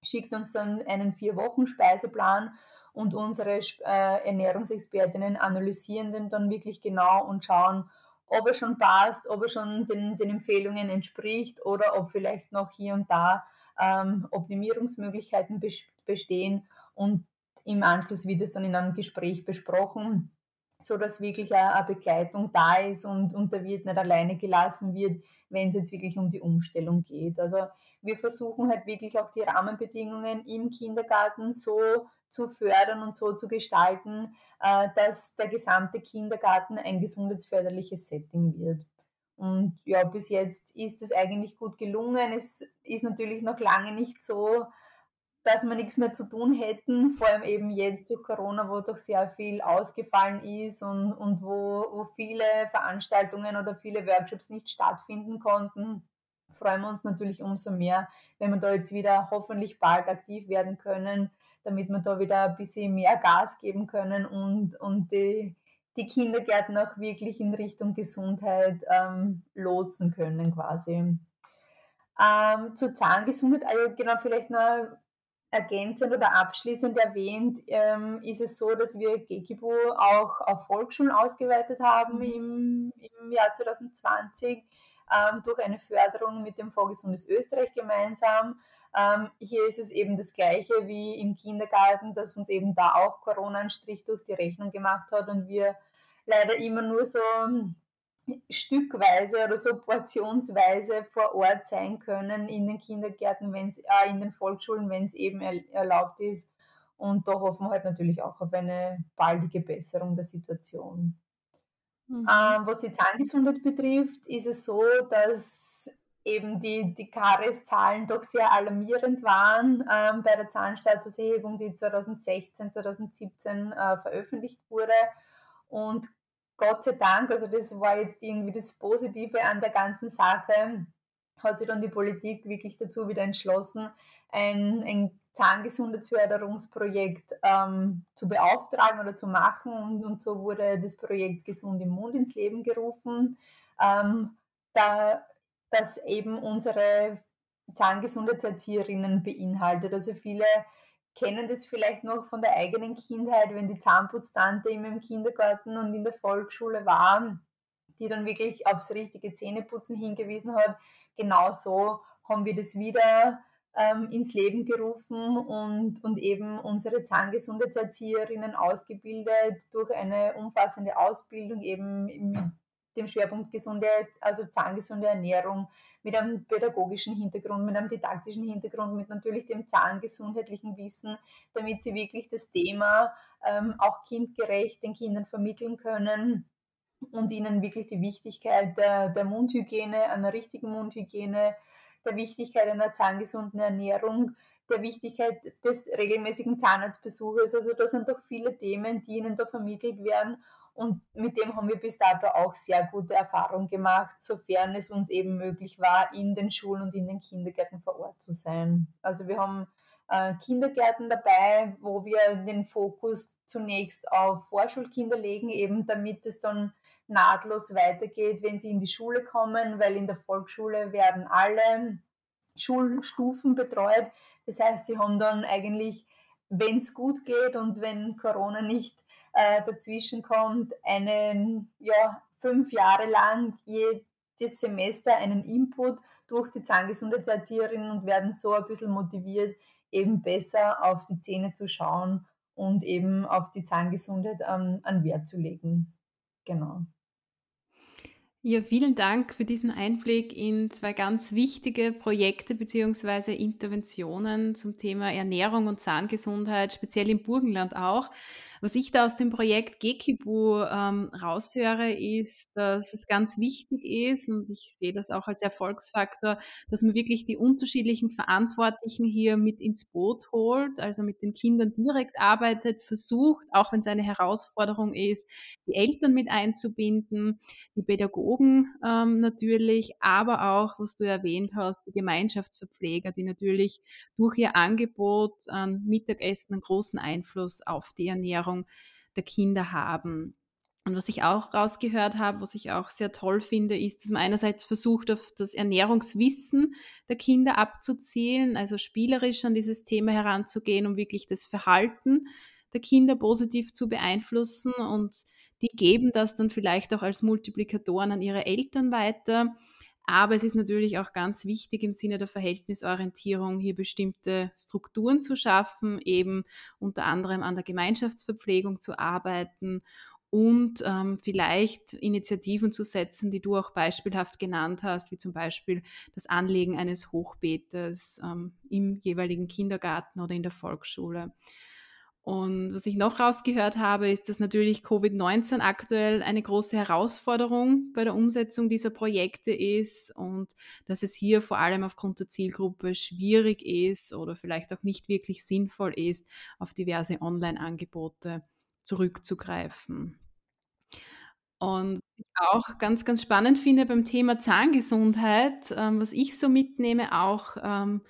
schickt uns dann einen vier Wochen Speiseplan und unsere äh, Ernährungsexpertinnen analysieren den dann wirklich genau und schauen, ob er schon passt, ob er schon den, den Empfehlungen entspricht oder ob vielleicht noch hier und da ähm, Optimierungsmöglichkeiten bestehen und im Anschluss wird es dann in einem Gespräch besprochen, so dass wirklich eine, Begleitung da ist und, und der Wirt nicht alleine gelassen wird, wenn es jetzt wirklich um die Umstellung geht. Also wir versuchen halt wirklich auch die Rahmenbedingungen im Kindergarten so zu fördern und so zu gestalten, äh, dass der gesamte Kindergarten ein gesundheitsförderliches Setting wird. Und ja, bis jetzt ist es eigentlich gut gelungen. Es ist natürlich noch lange nicht so, dass wir nichts mehr zu tun hätten, vor allem eben jetzt durch Corona, wo doch sehr viel ausgefallen ist und, und wo, wo viele Veranstaltungen oder viele Workshops nicht stattfinden konnten freuen wir uns natürlich umso mehr, wenn wir da jetzt wieder hoffentlich bald aktiv werden können, damit wir da wieder ein bisschen mehr Gas geben können und, und die, die Kindergärten auch wirklich in Richtung Gesundheit ähm, lotsen können quasi. Ähm, zur Zahngesundheit, also genau vielleicht noch ergänzend oder abschließend erwähnt, ähm, ist es so, dass wir GEGIBO auch auf Volksschulen ausgeweitet haben mhm. im, im Jahr 2020 ähm, durch eine Förderung mit dem Fonds Gesundes Österreich gemeinsam. Ähm, hier ist es eben das Gleiche wie im Kindergarten, dass uns eben da auch Corona einen Strich durch die Rechnung gemacht hat und wir leider immer nur so stückweise oder so portionsweise vor Ort sein können in den Kindergärten, wenn äh, in den Volksschulen, wenn es eben erlaubt ist. Und da hoffen wir halt natürlich auch auf eine baldige Besserung der Situation. Mhm. Ähm, was die Zahngesundheit betrifft, ist es so, dass eben die, die Karies-Zahlen doch sehr alarmierend waren ähm, bei der Zahnstatuserhebung, die 2016, 2017 äh, veröffentlicht wurde. Und Gott sei Dank, also das war jetzt irgendwie das Positive an der ganzen Sache, hat sich dann die Politik wirklich dazu wieder entschlossen, ein, ein Zahngesundheitsförderungsprojekt ähm, zu beauftragen oder zu machen. Und, und, so wurde das Projekt Gesund im Mund ins Leben gerufen, ähm, da, das eben unsere Zahngesundheitserzieherinnen beinhaltet. Also viele kennen das vielleicht noch von der eigenen Kindheit, wenn die Zahnputztante immer im Kindergarten und in der Volksschule war, die dann wirklich aufs richtige Zähneputzen hingewiesen hat. Genauso haben wir das wieder ähm, ins Leben gerufen und, und eben unsere Zahngesundheitserzieherinnen ausgebildet durch eine umfassende Ausbildung eben mit dem Schwerpunkt Gesundheit, also zahngesunde Ernährung, mit einem pädagogischen Hintergrund, mit einem didaktischen Hintergrund, mit natürlich dem zahngesundheitlichen Wissen, damit sie wirklich das Thema ähm, auch kindgerecht den Kindern vermitteln können und ihnen wirklich die Wichtigkeit der, der Mundhygiene, einer richtigen Mundhygiene, der Wichtigkeit einer zahngesunden Ernährung, der Wichtigkeit des regelmäßigen Zahnarztbesuches. Also da sind doch viele Themen, die ihnen da vermittelt werden. Und mit dem haben wir bis dato auch sehr gute Erfahrungen gemacht, sofern es uns eben möglich war, in den Schulen und in den Kindergärten vor Ort zu sein. Also wir haben äh, Kindergärten dabei, wo wir den Fokus zunächst auf Vorschulkinder legen, eben damit es dann nahtlos weitergeht, wenn sie in die Schule kommen, weil in der Volksschule werden alle Schulstufen betreut. Das heißt, sie haben dann eigentlich, wenn es gut geht und wenn Corona nicht äh, dazwischen kommt, einen, ja, fünf Jahre lang jedes Semester einen Input durch die Zahngesundheitserzieherinnen und werden so ein bisschen motiviert, eben besser auf die Zähne zu schauen und eben auf die Zahngesundheit an, an Wert zu legen. Genau. Ja, vielen Dank für diesen Einblick in zwei ganz wichtige Projekte bzw. Interventionen zum Thema Ernährung und Zahngesundheit, speziell im Burgenland auch. Was ich da aus dem Projekt Gekibu ähm, raushöre, ist, dass es ganz wichtig ist und ich sehe das auch als Erfolgsfaktor, dass man wirklich die unterschiedlichen Verantwortlichen hier mit ins Boot holt, also mit den Kindern direkt arbeitet, versucht, auch wenn es eine Herausforderung ist, die Eltern mit einzubinden, die Pädagogen ähm, natürlich, aber auch, was du erwähnt hast, die Gemeinschaftsverpfleger, die natürlich durch ihr Angebot an Mittagessen einen großen Einfluss auf die Ernährung der Kinder haben. Und was ich auch rausgehört habe, was ich auch sehr toll finde, ist, dass man einerseits versucht, auf das Ernährungswissen der Kinder abzuzielen, also spielerisch an dieses Thema heranzugehen, um wirklich das Verhalten der Kinder positiv zu beeinflussen. Und die geben das dann vielleicht auch als Multiplikatoren an ihre Eltern weiter. Aber es ist natürlich auch ganz wichtig im Sinne der Verhältnisorientierung, hier bestimmte Strukturen zu schaffen, eben unter anderem an der Gemeinschaftsverpflegung zu arbeiten und ähm, vielleicht Initiativen zu setzen, die du auch beispielhaft genannt hast, wie zum Beispiel das Anlegen eines Hochbeetes ähm, im jeweiligen Kindergarten oder in der Volksschule. Und was ich noch rausgehört habe, ist, dass natürlich Covid-19 aktuell eine große Herausforderung bei der Umsetzung dieser Projekte ist und dass es hier vor allem aufgrund der Zielgruppe schwierig ist oder vielleicht auch nicht wirklich sinnvoll ist, auf diverse Online-Angebote zurückzugreifen. Und was ich auch ganz, ganz spannend finde beim Thema Zahngesundheit, ähm, was ich so mitnehme, auch ähm,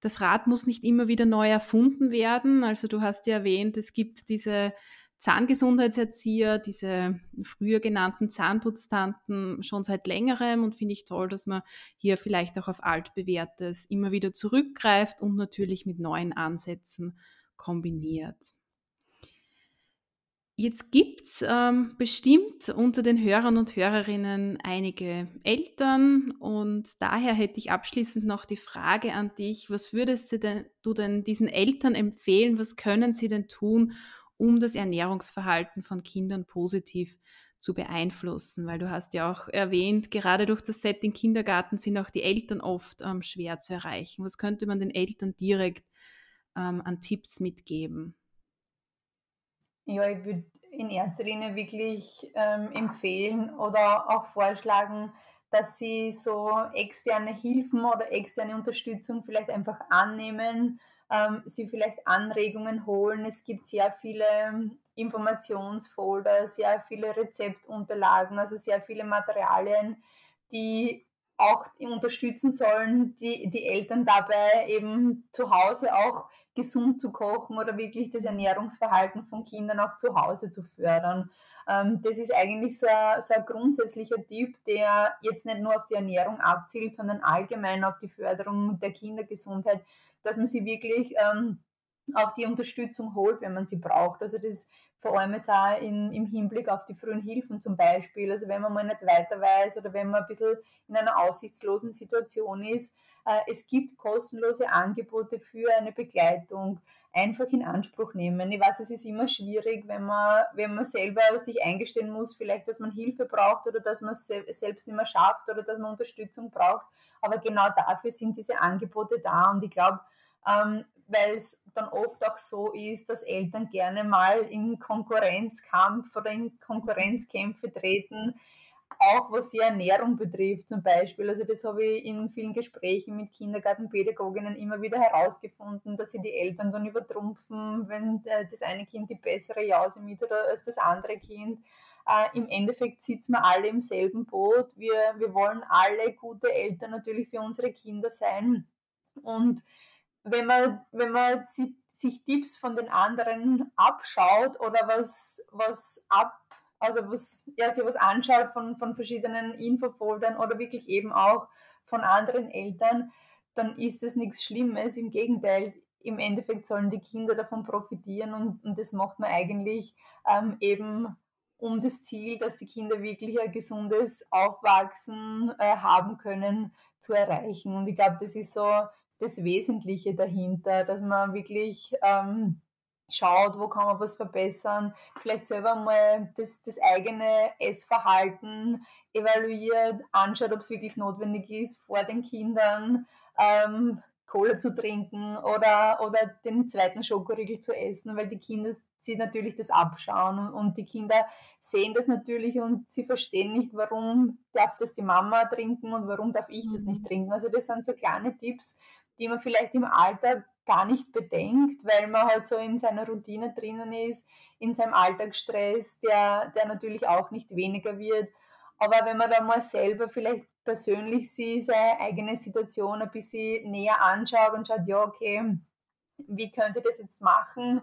das Rad muss nicht immer wieder neu erfunden werden. Also du hast ja erwähnt, es gibt diese Zahngesundheitserzieher, diese früher genannten Zahnputztanten schon seit längerem und finde ich toll, dass man hier vielleicht auch auf altbewährtes immer wieder zurückgreift und natürlich mit neuen Ansätzen kombiniert. Jetzt gibt es ähm, bestimmt unter den Hörern und Hörerinnen einige Eltern und daher hätte ich abschließend noch die Frage an dich, was würdest du denn, du denn diesen Eltern empfehlen, was können sie denn tun, um das Ernährungsverhalten von Kindern positiv zu beeinflussen? Weil du hast ja auch erwähnt, gerade durch das Setting Kindergarten sind auch die Eltern oft ähm, schwer zu erreichen. Was könnte man den Eltern direkt ähm, an Tipps mitgeben? Ja, ich würde in erster Linie wirklich ähm, empfehlen oder auch vorschlagen, dass sie so externe Hilfen oder externe Unterstützung vielleicht einfach annehmen, ähm, sie vielleicht Anregungen holen. Es gibt sehr viele Informationsfolder, sehr viele Rezeptunterlagen, also sehr viele Materialien, die auch unterstützen sollen, die, die Eltern dabei eben zu Hause auch gesund zu kochen oder wirklich das Ernährungsverhalten von Kindern auch zu Hause zu fördern. Ähm, das ist eigentlich so ein, so ein grundsätzlicher Tipp, der jetzt nicht nur auf die Ernährung abzielt, sondern allgemein auf die Förderung der Kindergesundheit, dass man sie wirklich ähm, auch die Unterstützung holt, wenn man sie braucht. Also das vor allem jetzt auch in, im Hinblick auf die frühen Hilfen zum Beispiel. Also wenn man mal nicht weiter weiß oder wenn man ein bisschen in einer aussichtslosen Situation ist, äh, es gibt kostenlose Angebote für eine Begleitung. Einfach in Anspruch nehmen. Ich weiß, es ist immer schwierig, wenn man, wenn man selber sich eingestehen muss, vielleicht, dass man Hilfe braucht oder dass man es selbst nicht mehr schafft oder dass man Unterstützung braucht. Aber genau dafür sind diese Angebote da. Und ich glaube, ähm, weil es dann oft auch so ist, dass Eltern gerne mal in Konkurrenzkampf oder in Konkurrenzkämpfe treten, auch was die Ernährung betrifft zum Beispiel. Also das habe ich in vielen Gesprächen mit Kindergartenpädagoginnen immer wieder herausgefunden, dass sie die Eltern dann übertrumpfen, wenn das eine Kind die bessere Jause mit oder als das andere Kind. Äh, Im Endeffekt sitzen wir alle im selben Boot. Wir, wir wollen alle gute Eltern natürlich für unsere Kinder sein. Und wenn man, wenn man sich, Tipps von den anderen abschaut oder was, was ab, also was, ja, sich was anschaut von, von verschiedenen Infofoldern oder wirklich eben auch von anderen Eltern, dann ist es nichts Schlimmes. Im Gegenteil, im Endeffekt sollen die Kinder davon profitieren und, und das macht man eigentlich ähm, eben um das Ziel, dass die Kinder wirklich ein gesundes Aufwachsen äh, haben können, zu erreichen. Und ich glaube, das ist so das Wesentliche dahinter, dass man wirklich ähm, schaut, wo kann man was verbessern, vielleicht selber mal das, das eigene Essverhalten evaluiert, anschaut, ob es wirklich notwendig ist, vor den Kindern ähm, Cola zu trinken oder, oder den zweiten Schokoriegel zu essen, weil die Kinder sie natürlich das abschauen und, und, die Kinder sehen das natürlich und sie verstehen nicht, warum darf das die Mama trinken und warum darf ich das nicht mhm. trinken. Also das sind so kleine Tipps, die man vielleicht im Alltag gar nicht bedenkt, weil man halt so in seiner Routine drinnen ist, in seinem Alltagsstress, der, der natürlich auch nicht weniger wird. Aber wenn man da mal selber vielleicht persönlich sich seine eigene Situation ein bisschen näher anschaut und schaut, ja, okay, wie könnte ich das jetzt machen,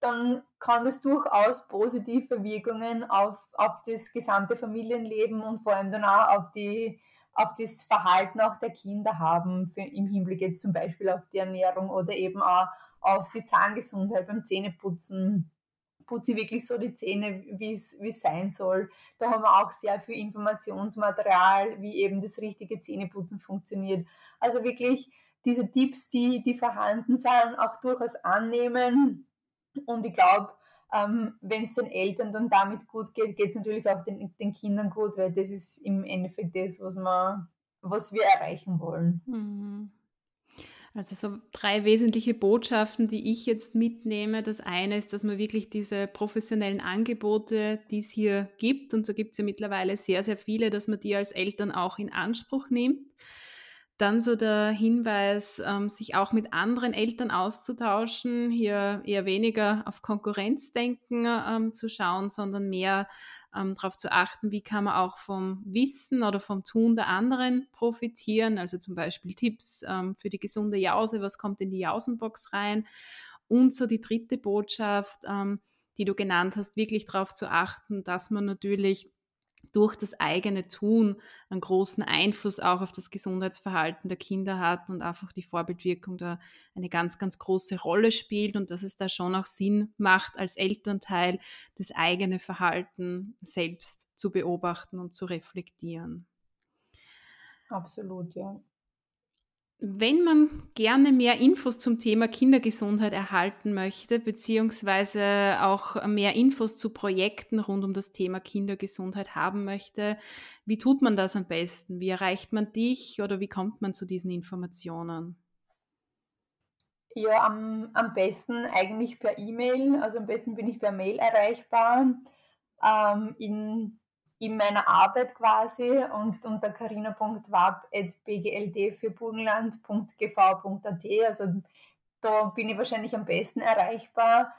dann kann das durchaus positive Wirkungen auf, auf das gesamte Familienleben und vor allem dann auch auf, die, auf das Verhalten auch der Kinder haben, für, im Hinblick jetzt zum Beispiel auf die Ernährung oder eben auch auf die Zahngesundheit beim Zähneputzen. Putze ich wirklich so die Zähne, wie es sein soll. Da haben wir auch sehr viel Informationsmaterial, wie eben das richtige Zähneputzen funktioniert. Also wirklich diese Tipps, die, die vorhanden sind, auch durchaus annehmen. Und ich glaube, ähm, wenn es den Eltern dann damit gut geht, geht es natürlich auch den, den Kindern gut, weil das ist im Endeffekt das, was, wir, was wir erreichen wollen. Mhm. Also so drei wesentliche Botschaften, die ich jetzt mitnehme. Das eine ist, dass man wirklich diese professionellen Angebote, die es hier gibt, und so gibt es ja mittlerweile sehr, sehr viele, dass man die als Eltern auch in Anspruch nimmt. Dann so der Hinweis, ähm, sich auch mit anderen Eltern auszutauschen, hier eher weniger auf Konkurrenzdenken ähm, zu schauen, sondern mehr ähm, darauf zu achten, wie kann man auch vom Wissen oder vom Tun der anderen profitieren. Also zum Beispiel Tipps ähm, für die gesunde Jause, was kommt in die Jausenbox rein. Und so die dritte Botschaft, ähm, die du genannt hast, wirklich darauf zu achten, dass man natürlich durch das eigene Tun einen großen Einfluss auch auf das Gesundheitsverhalten der Kinder hat und einfach die Vorbildwirkung da eine ganz, ganz große Rolle spielt und dass es da schon auch Sinn macht, als Elternteil das eigene Verhalten selbst zu beobachten und zu reflektieren. Absolut, ja. Wenn man gerne mehr Infos zum Thema Kindergesundheit erhalten möchte, beziehungsweise auch mehr Infos zu Projekten rund um das Thema Kindergesundheit haben möchte, wie tut man das am besten? Wie erreicht man dich oder wie kommt man zu diesen Informationen? Ja, am, am besten eigentlich per E-Mail. Also am besten bin ich per Mail erreichbar. Ähm, in in meiner Arbeit quasi und unter carina.wab.bgld für burgenland.gv.at. Also da bin ich wahrscheinlich am besten erreichbar.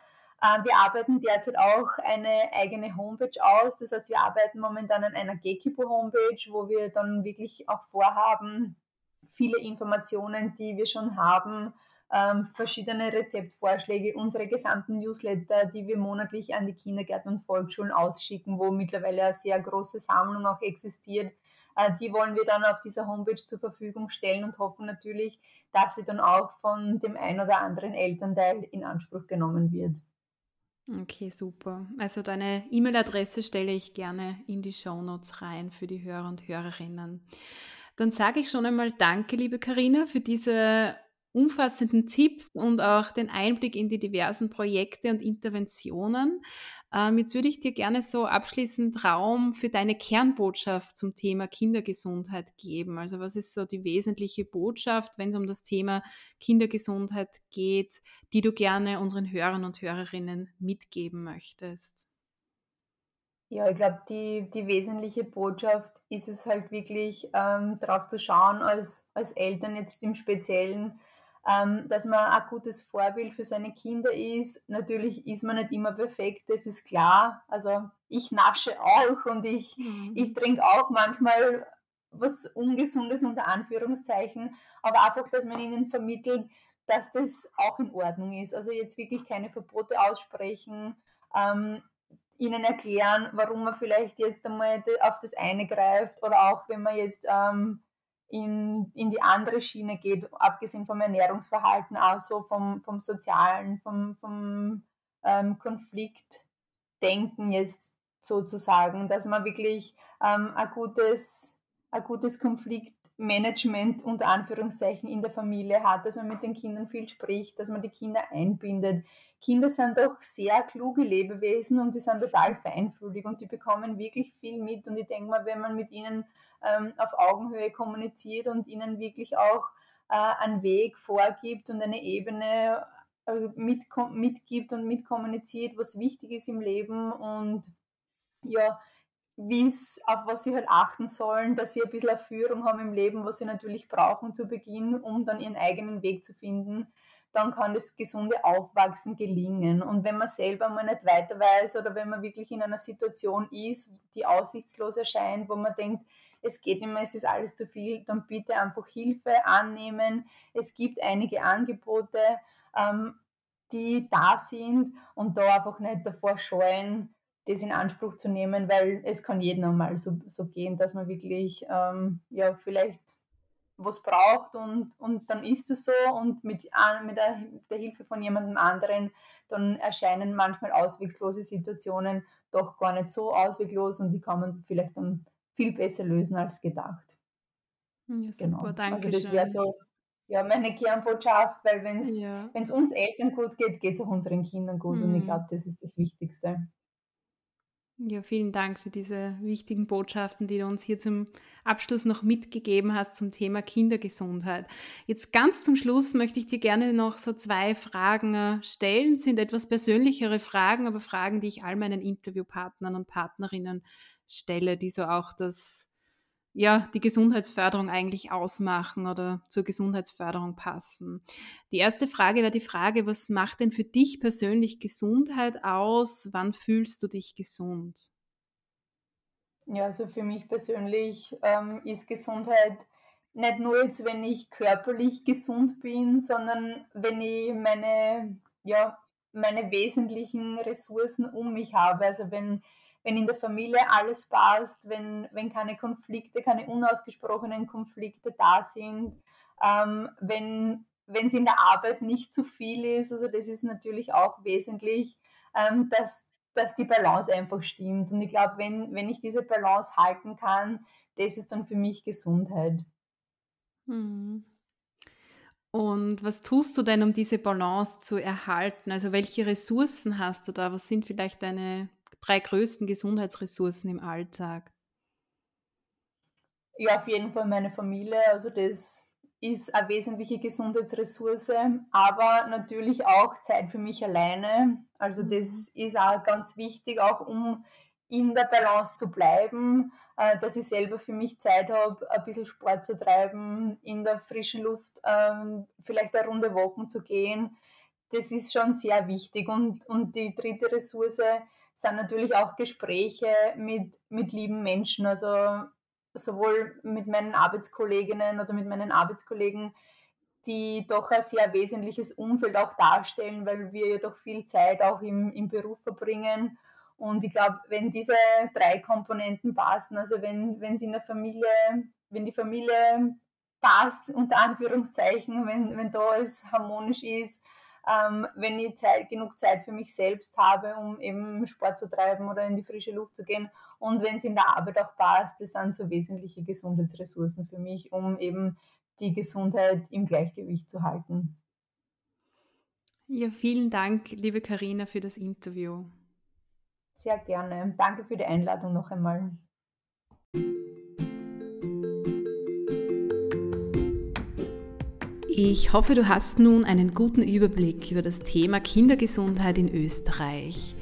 Ähm, wir arbeiten derzeit auch eine eigene Homepage aus. Das heißt, wir arbeiten momentan an einer Gekipo-Homepage, wo wir dann wirklich auch vorhaben, viele Informationen, die wir schon haben, ähm, verschiedene Rezeptvorschläge, unsere gesamten Newsletter, die wir monatlich an die Kindergärten und Volksschulen ausschicken, wo mittlerweile eine sehr große Sammlung auch existiert. Äh, die wollen wir dann auf dieser Homepage zur Verfügung stellen und hoffen natürlich, dass sie dann auch von dem ein oder anderen Elternteil in Anspruch genommen wird. Okay, super. Also deine E-Mail-Adresse stelle ich gerne in die Show Notes rein für die Hörer und Hörerinnen. Dann sage ich schon einmal Danke, liebe Karina, für diese umfassenden Tipps und auch den Einblick in die diversen Projekte und Interventionen. Ähm, jetzt würde ich dir gerne so abschließend Raum für deine Kernbotschaft zum Thema Kindergesundheit geben. Also was ist so die wesentliche Botschaft, wenn es um das Thema Kindergesundheit geht, die du gerne unseren Hörern und Hörerinnen mitgeben möchtest? Ja, ich glaube, die, die wesentliche Botschaft ist es halt wirklich, ähm, darauf zu schauen, als, als Eltern jetzt im Speziellen, ähm, dass man ein gutes Vorbild für seine Kinder ist. Natürlich ist man nicht immer perfekt, das ist klar. Also ich nasche auch und ich, mhm. ich trinke auch manchmal was Ungesundes unter Anführungszeichen, aber einfach, dass man ihnen vermittelt, dass das auch in Ordnung ist. Also jetzt wirklich keine Verbote aussprechen, ähm, ihnen erklären, warum man vielleicht jetzt einmal auf das eine greift oder auch wenn man jetzt ähm, in, in die andere Schiene geht, abgesehen vom Ernährungsverhalten, auch so vom, vom Sozialen, vom, vom ähm, Konfliktdenken jetzt sozusagen, dass man wirklich ähm, ein gutes, ein gutes Konfliktmanagement unter Anführungszeichen in der Familie hat, dass man mit den Kindern viel spricht, dass man die Kinder einbindet. Kinder sind doch sehr kluge Lebewesen und die sind total feinfühlig und die bekommen wirklich viel mit. Und ich denke mal, wenn man mit ihnen ähm, auf Augenhöhe kommuniziert und ihnen wirklich auch äh, einen Weg vorgibt und eine Ebene also mit, mitgibt und mitkommuniziert, was wichtig ist im Leben und ja, wie es, auf was sie halt achten sollen, dass sie ein bisschen eine Führung haben im Leben, was sie natürlich brauchen zu Beginn, um dann ihren eigenen Weg zu finden, dann kann das gesunde Aufwachsen gelingen. Und wenn man selber mal nicht weiter weiß oder wenn man wirklich in einer Situation ist, die aussichtslos erscheint, wo man denkt, es geht nicht mehr, es ist alles zu viel, dann bitte einfach Hilfe annehmen. Es gibt einige Angebote, ähm, die da sind und da einfach nicht davor scheuen, das in Anspruch zu nehmen, weil es kann jedem einmal so, so gehen, dass man wirklich ähm, ja vielleicht was braucht und, und dann ist es so und mit, mit der, der Hilfe von jemandem anderen, dann erscheinen manchmal auswegslose Situationen doch gar nicht so ausweglos und die kann man vielleicht dann viel besser lösen als gedacht. Ja, super, genau. danke. Also das wäre so ja, meine Kernbotschaft, weil wenn es ja. uns Eltern gut geht, geht es auch unseren Kindern gut mhm. und ich mhm. glaube, das ist das Wichtigste. Ja, vielen Dank für diese wichtigen Botschaften, die du uns hier zum Abschluss noch mitgegeben hast zum Thema Kindergesundheit. Jetzt ganz zum Schluss möchte ich dir gerne noch so zwei Fragen äh, stellen. Das sind etwas persönlichere Fragen, aber Fragen, die ich all meinen Interviewpartnern und Partnerinnen stelle, die so auch das ja, die Gesundheitsförderung eigentlich ausmachen oder zur Gesundheitsförderung passen. Die erste Frage wäre die Frage, was macht denn für dich persönlich Gesundheit aus? Wann fühlst du dich gesund? Ja, also für mich persönlich ähm, ist Gesundheit nicht nur jetzt, wenn ich körperlich gesund bin, sondern wenn ich meine, ja, meine wesentlichen Ressourcen um mich habe. Also wenn wenn in der Familie alles passt, wenn, wenn keine Konflikte, keine unausgesprochenen Konflikte da sind, ähm, wenn wenn es in der Arbeit nicht zu viel ist, also das ist natürlich auch wesentlich, ähm, dass, dass die Balance einfach stimmt. Und ich glaube, wenn, wenn ich diese Balance halten kann, das ist dann für mich Gesundheit. Hm. Und was tust du denn, um diese Balance zu erhalten? Also welche Ressourcen hast du da? Was sind vielleicht deine drei größten Gesundheitsressourcen im Alltag? Ja, auf jeden Fall meine Familie. Also das ist eine wesentliche Gesundheitsressource, aber natürlich auch Zeit für mich alleine. Also mhm. das ist auch ganz wichtig, auch um in der Balance zu bleiben, äh, dass ich selber für mich Zeit habe, ein bisschen Sport zu treiben, in der frischen Luft ähm, vielleicht eine Runde walken zu gehen. Das ist schon sehr wichtig. Und, und die dritte Ressource sind natürlich auch Gespräche mit, mit lieben Menschen, also sowohl mit meinen Arbeitskolleginnen oder mit meinen Arbeitskollegen, die doch ein sehr wesentliches Umfeld auch darstellen, weil wir ja doch viel Zeit auch im, im Beruf verbringen. Und ich glaube, wenn diese drei Komponenten passen, also wenn es in der Familie, wenn die Familie passt, unter Anführungszeichen, wenn, wenn da alles harmonisch ist, ähm, wenn ich Zeit, genug Zeit für mich selbst habe, um eben Sport zu treiben oder in die frische Luft zu gehen. Und wenn es in der Arbeit auch passt, das sind so wesentliche Gesundheitsressourcen für mich, um eben die Gesundheit im Gleichgewicht zu halten. Ja, vielen Dank, liebe Karina, für das Interview. Sehr gerne. Danke für die Einladung noch einmal. Ich hoffe, du hast nun einen guten Überblick über das Thema Kindergesundheit in Österreich.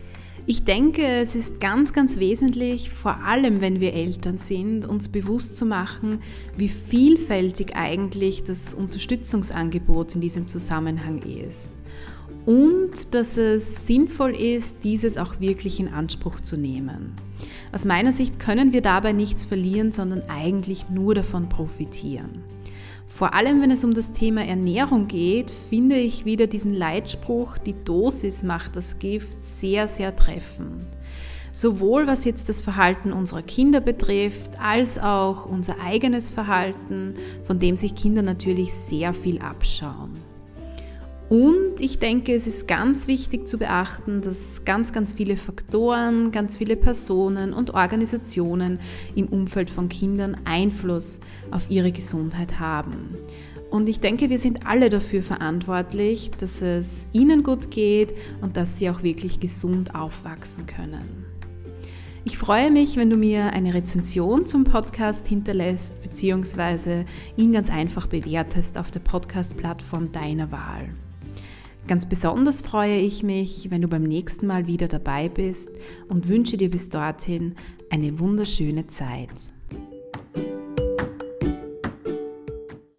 Ich denke, es ist ganz, ganz wesentlich, vor allem wenn wir Eltern sind, uns bewusst zu machen, wie vielfältig eigentlich das Unterstützungsangebot in diesem Zusammenhang ist. Und dass es sinnvoll ist, dieses auch wirklich in Anspruch zu nehmen. Aus meiner Sicht können wir dabei nichts verlieren, sondern eigentlich nur davon profitieren. Vor allem, wenn es um das Thema Ernährung geht, finde ich wieder diesen Leitspruch, die Dosis macht das Gift, sehr, sehr treffend. Sowohl was jetzt das Verhalten unserer Kinder betrifft, als auch unser eigenes Verhalten, von dem sich Kinder natürlich sehr viel abschauen. Und ich denke, es ist ganz wichtig zu beachten, dass ganz, ganz viele Faktoren, ganz viele Personen und Organisationen im Umfeld von Kindern Einfluss auf ihre Gesundheit haben. Und ich denke, wir sind alle dafür verantwortlich, dass es ihnen gut geht und dass sie auch wirklich gesund aufwachsen können. Ich freue mich, wenn du mir eine Rezension zum Podcast hinterlässt, beziehungsweise ihn ganz einfach bewertest auf der Podcast-Plattform deiner Wahl. Ganz besonders freue ich mich, wenn du beim nächsten Mal wieder dabei bist und wünsche dir bis dorthin eine wunderschöne Zeit.